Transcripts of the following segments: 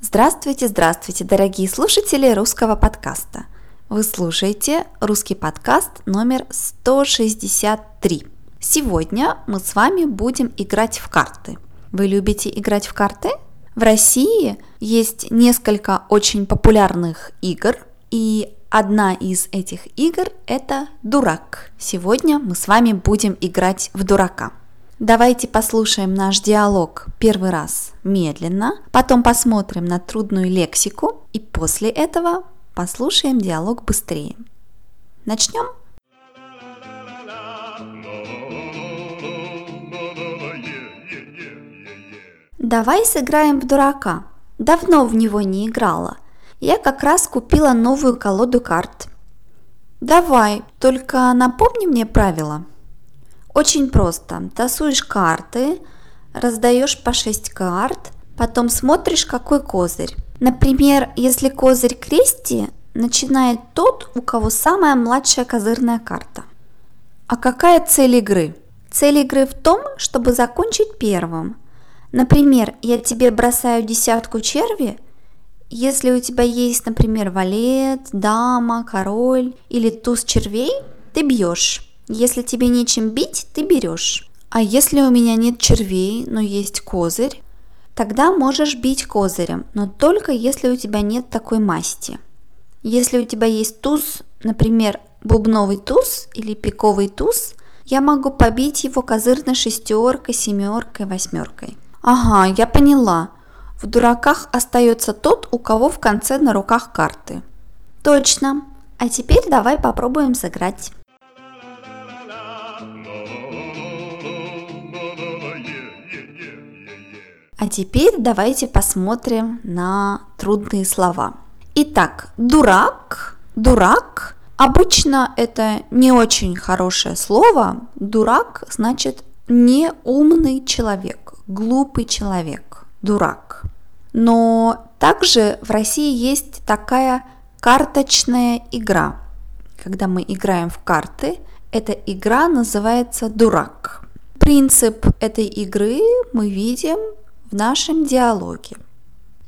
Здравствуйте, здравствуйте, дорогие слушатели русского подкаста. Вы слушаете русский подкаст номер 163. Сегодня мы с вами будем играть в карты. Вы любите играть в карты? В России есть несколько очень популярных игр, и одна из этих игр – это «Дурак». Сегодня мы с вами будем играть в дурака. Давайте послушаем наш диалог первый раз медленно, потом посмотрим на трудную лексику и после этого послушаем диалог быстрее. Начнем? Давай сыграем в дурака. Давно в него не играла. Я как раз купила новую колоду карт. Давай, только напомни мне правила. Очень просто. Тасуешь карты, раздаешь по 6 карт, потом смотришь, какой козырь. Например, если козырь крести, начинает тот, у кого самая младшая козырная карта. А какая цель игры? Цель игры в том, чтобы закончить первым. Например, я тебе бросаю десятку черви, если у тебя есть, например, валет, дама, король или туз червей, ты бьешь. Если тебе нечем бить, ты берешь. А если у меня нет червей, но есть козырь, тогда можешь бить козырем, но только если у тебя нет такой масти. Если у тебя есть туз, например, бубновый туз или пиковый туз, я могу побить его козырной шестеркой, семеркой, восьмеркой. Ага, я поняла. В дураках остается тот, у кого в конце на руках карты. Точно. А теперь давай попробуем сыграть. А теперь давайте посмотрим на трудные слова. Итак, дурак, дурак. Обычно это не очень хорошее слово. Дурак значит неумный человек, глупый человек, дурак. Но также в России есть такая карточная игра. Когда мы играем в карты, эта игра называется дурак. Принцип этой игры мы видим в нашем диалоге.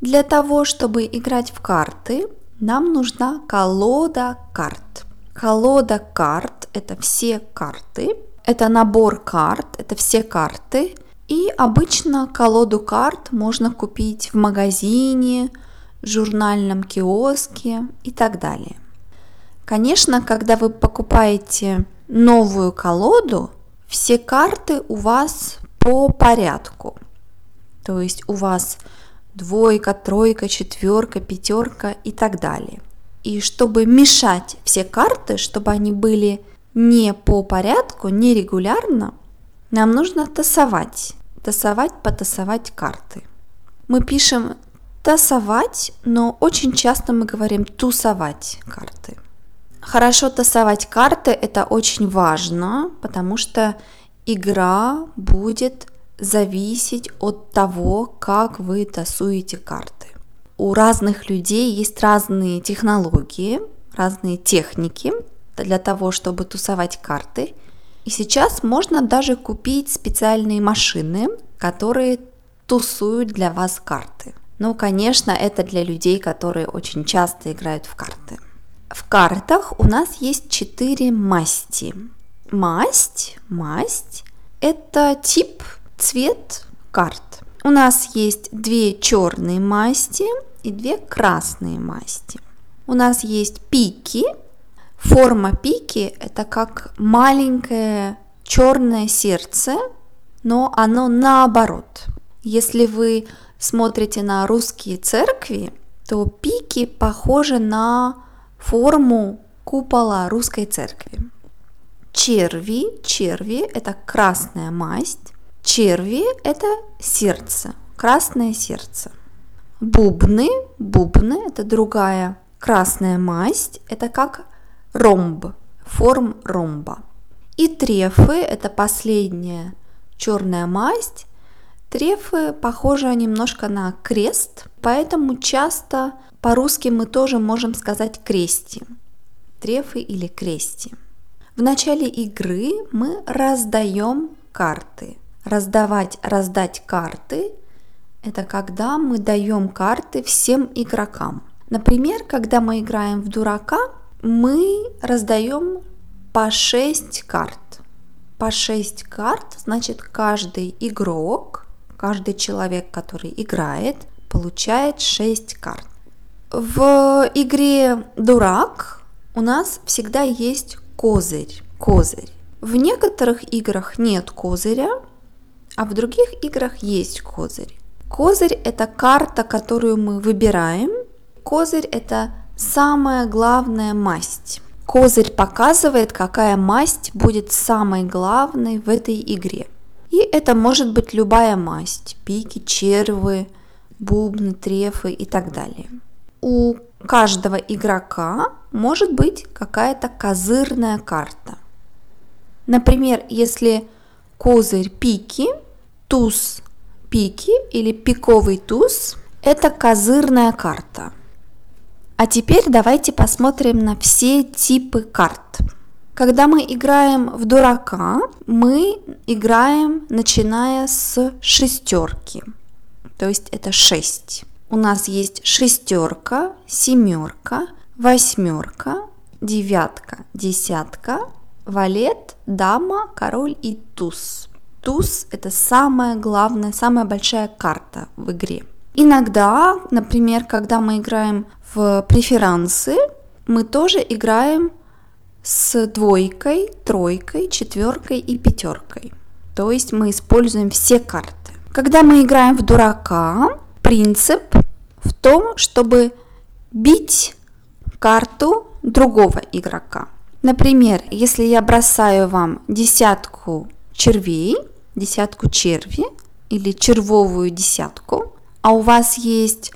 Для того, чтобы играть в карты, нам нужна колода карт. Колода карт – это все карты, это набор карт, это все карты. И обычно колоду карт можно купить в магазине, журнальном киоске и так далее. Конечно, когда вы покупаете новую колоду, все карты у вас по порядку. То есть у вас двойка, тройка, четверка, пятерка и так далее. И чтобы мешать все карты, чтобы они были не по порядку, не регулярно, нам нужно тасовать. Тасовать, потасовать карты. Мы пишем тасовать, но очень часто мы говорим тусовать карты. Хорошо тасовать карты это очень важно, потому что игра будет зависеть от того, как вы тасуете карты. У разных людей есть разные технологии, разные техники для того, чтобы тусовать карты. И сейчас можно даже купить специальные машины, которые тусуют для вас карты. Ну, конечно, это для людей, которые очень часто играют в карты. В картах у нас есть четыре масти. Масть, масть – это тип цвет карт. У нас есть две черные масти и две красные масти. У нас есть пики. Форма пики это как маленькое черное сердце, но оно наоборот. Если вы смотрите на русские церкви, то пики похожи на форму купола русской церкви. Черви, черви – это красная масть, Черви – это сердце, красное сердце. Бубны, бубны – это другая красная масть, это как ромб, форм ромба. И трефы – это последняя черная масть. Трефы похожи немножко на крест, поэтому часто по-русски мы тоже можем сказать крести. трефы или крести. В начале игры мы раздаем карты. Раздавать, раздать карты – это когда мы даем карты всем игрокам. Например, когда мы играем в дурака, мы раздаем по 6 карт. По 6 карт, значит, каждый игрок, каждый человек, который играет, получает 6 карт. В игре «Дурак» у нас всегда есть козырь. Козырь. В некоторых играх нет козыря, а в других играх есть козырь. Козырь – это карта, которую мы выбираем. Козырь – это самая главная масть. Козырь показывает, какая масть будет самой главной в этой игре. И это может быть любая масть – пики, червы, бубны, трефы и так далее. У каждого игрока может быть какая-то козырная карта. Например, если козырь пики, туз пики или пиковый туз – это козырная карта. А теперь давайте посмотрим на все типы карт. Когда мы играем в дурака, мы играем начиная с шестерки, то есть это 6. У нас есть шестерка, семерка, восьмерка, девятка, десятка, валет, дама, король и туз. Туз – это самая главная, самая большая карта в игре. Иногда, например, когда мы играем в преферансы, мы тоже играем с двойкой, тройкой, четверкой и пятеркой. То есть мы используем все карты. Когда мы играем в дурака, принцип в том, чтобы бить карту другого игрока. Например, если я бросаю вам десятку червей, десятку черви или червовую десятку, а у вас есть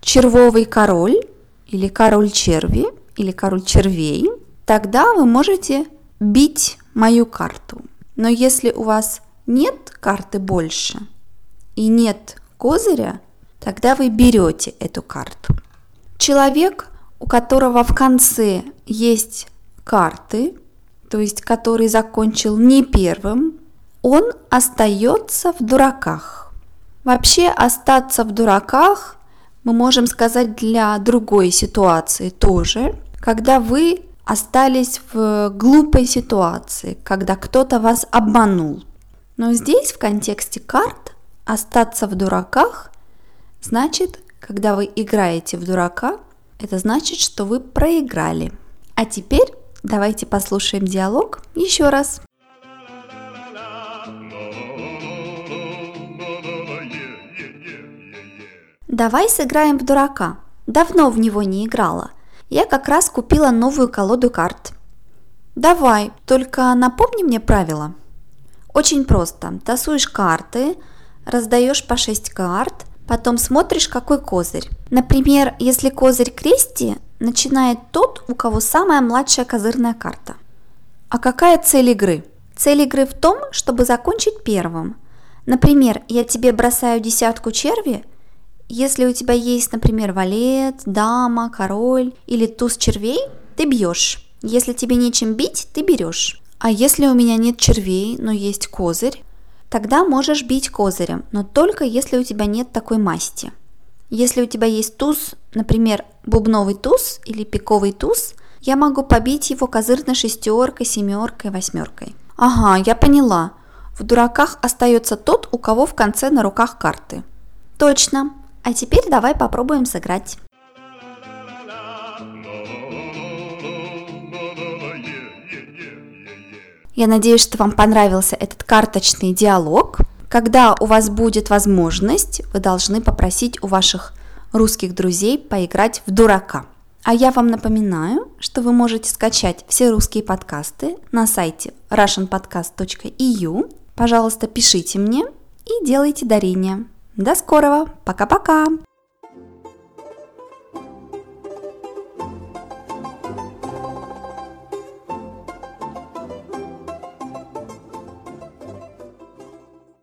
червовый король или король черви или король червей, тогда вы можете бить мою карту. Но если у вас нет карты больше и нет козыря, тогда вы берете эту карту. Человек, у которого в конце есть карты, то есть который закончил не первым, он остается в дураках. Вообще остаться в дураках мы можем сказать для другой ситуации тоже, когда вы остались в глупой ситуации, когда кто-то вас обманул. Но здесь в контексте карт остаться в дураках значит, когда вы играете в дурака, это значит, что вы проиграли. А теперь давайте послушаем диалог еще раз. Давай сыграем в дурака. Давно в него не играла. Я как раз купила новую колоду карт. Давай, только напомни мне правила. Очень просто. Тасуешь карты, раздаешь по 6 карт, потом смотришь, какой козырь. Например, если козырь крести, начинает тот, у кого самая младшая козырная карта. А какая цель игры? Цель игры в том, чтобы закончить первым. Например, я тебе бросаю десятку черви, если у тебя есть, например, валет, дама, король или туз червей, ты бьешь. Если тебе нечем бить, ты берешь. А если у меня нет червей, но есть козырь, тогда можешь бить козырем, но только если у тебя нет такой масти. Если у тебя есть туз, например, бубновый туз или пиковый туз, я могу побить его козырной шестеркой, семеркой, восьмеркой. Ага, я поняла. В дураках остается тот, у кого в конце на руках карты. Точно. А теперь давай попробуем сыграть. Я надеюсь, что вам понравился этот карточный диалог. Когда у вас будет возможность, вы должны попросить у ваших русских друзей поиграть в дурака. А я вам напоминаю, что вы можете скачать все русские подкасты на сайте russianpodcast.eu. Пожалуйста, пишите мне и делайте дарения. До скорого. Пока-пока.